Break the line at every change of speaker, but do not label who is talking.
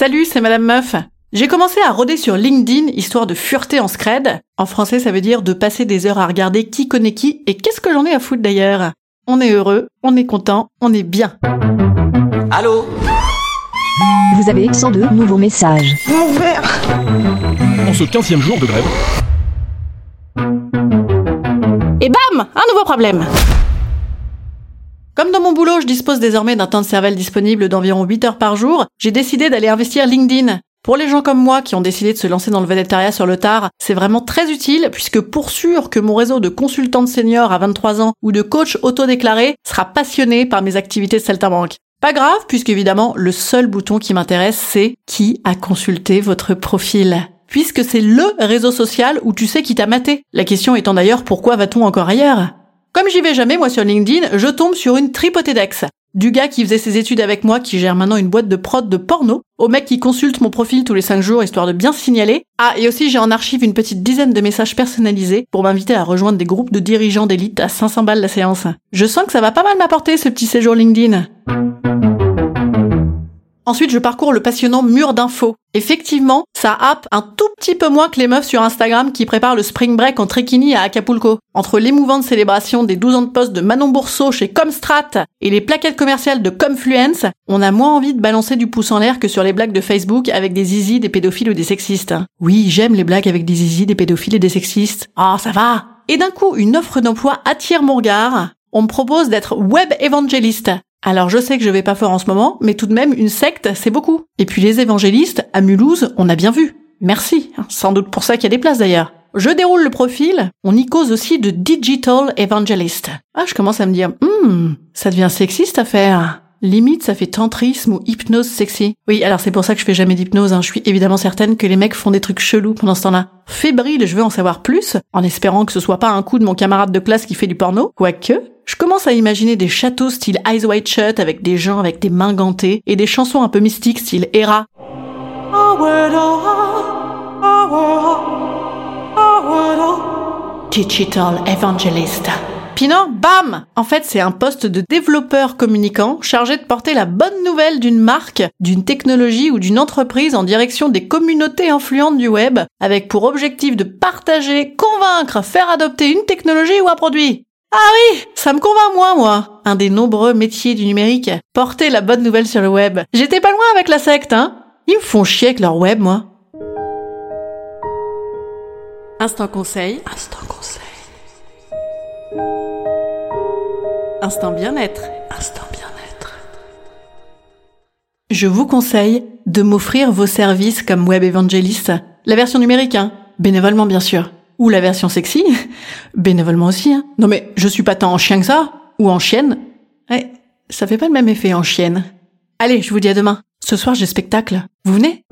Salut, c'est Madame Meuf. J'ai commencé à rôder sur LinkedIn histoire de fureter en scred. En français, ça veut dire de passer des heures à regarder qui connaît qui et qu'est-ce que j'en ai à foutre d'ailleurs. On est heureux, on est content, on est bien.
Allô
Vous avez 102 nouveaux messages.
En ce 15e jour de grève,
Et bam Un nouveau problème Comme dans mon boulot, je dispose désormais d'un temps de cervelle disponible d'environ 8 heures par jour, j'ai décidé d'aller investir LinkedIn. Pour les gens comme moi qui ont décidé de se lancer dans le volontariat sur le tard, c'est vraiment très utile puisque pour sûr que mon réseau de consultantes seniors à 23 ans ou de coachs autodéclarés sera passionné par mes activités de saltimbanque. Pas grave puisque évidemment le seul bouton qui m'intéresse c'est qui a consulté votre profil. Puisque c'est le réseau social où tu sais qui t'a maté. La question étant d'ailleurs pourquoi va-t-on encore ailleurs? Comme j'y vais jamais moi sur LinkedIn, je tombe sur une tripotée d'ex. Du gars qui faisait ses études avec moi, qui gère maintenant une boîte de prod de porno, au mec qui consulte mon profil tous les 5 jours histoire de bien signaler. Ah, et aussi j'ai en archive une petite dizaine de messages personnalisés pour m'inviter à rejoindre des groupes de dirigeants d'élite à 500 balles la séance. Je sens que ça va pas mal m'apporter ce petit séjour LinkedIn. Ensuite, je parcours le passionnant mur d'infos. Effectivement, ça happe un tout petit peu moins que les meufs sur Instagram qui préparent le spring break en trekini à Acapulco. Entre l'émouvante célébration des 12 ans de poste de Manon Bourseau chez Comstrat et les plaquettes commerciales de Comfluence, on a moins envie de balancer du pouce en l'air que sur les blagues de Facebook avec des zizi, des pédophiles ou des sexistes. Oui, j'aime les blagues avec des zizi, des pédophiles et des sexistes. Ah, ça va Et d'un coup, une offre d'emploi attire mon regard. On me propose d'être web évangéliste. Alors je sais que je vais pas fort en ce moment, mais tout de même une secte, c'est beaucoup. Et puis les évangélistes, à Mulhouse, on a bien vu. Merci. Sans doute pour ça qu'il y a des places d'ailleurs. Je déroule le profil, on y cause aussi de Digital Evangelist. Ah, je commence à me dire, hmm, ça devient sexiste à faire. Limite, ça fait tantrisme ou hypnose sexy. Oui, alors c'est pour ça que je fais jamais d'hypnose. Hein. Je suis évidemment certaine que les mecs font des trucs chelous pendant ce temps-là. Fébrile, je veux en savoir plus, en espérant que ce soit pas un coup de mon camarade de classe qui fait du porno. Quoique, je commence à imaginer des châteaux style Eyes Wide Shut avec des gens avec des mains gantées et des chansons un peu mystiques style Hera. Digital. Bam En fait, c'est un poste de développeur communicant chargé de porter la bonne nouvelle d'une marque, d'une technologie ou d'une entreprise en direction des communautés influentes du web, avec pour objectif de partager, convaincre, faire adopter une technologie ou un produit. Ah oui, ça me convainc moins, moi. Un des nombreux métiers du numérique. Porter la bonne nouvelle sur le web. J'étais pas loin avec la secte, hein. Ils me font chier avec leur web, moi. Instant conseil. Instant conseil. Instant bien-être. Instant bien-être. Je vous conseille de m'offrir vos services comme web évangéliste. La version numérique, hein. Bénévolement, bien sûr. Ou la version sexy. Bénévolement aussi, hein. Non mais, je suis pas tant en chien que ça. Ou en chienne. Ouais, ça fait pas le même effet en chienne. Allez, je vous dis à demain. Ce soir, j'ai spectacle. Vous venez?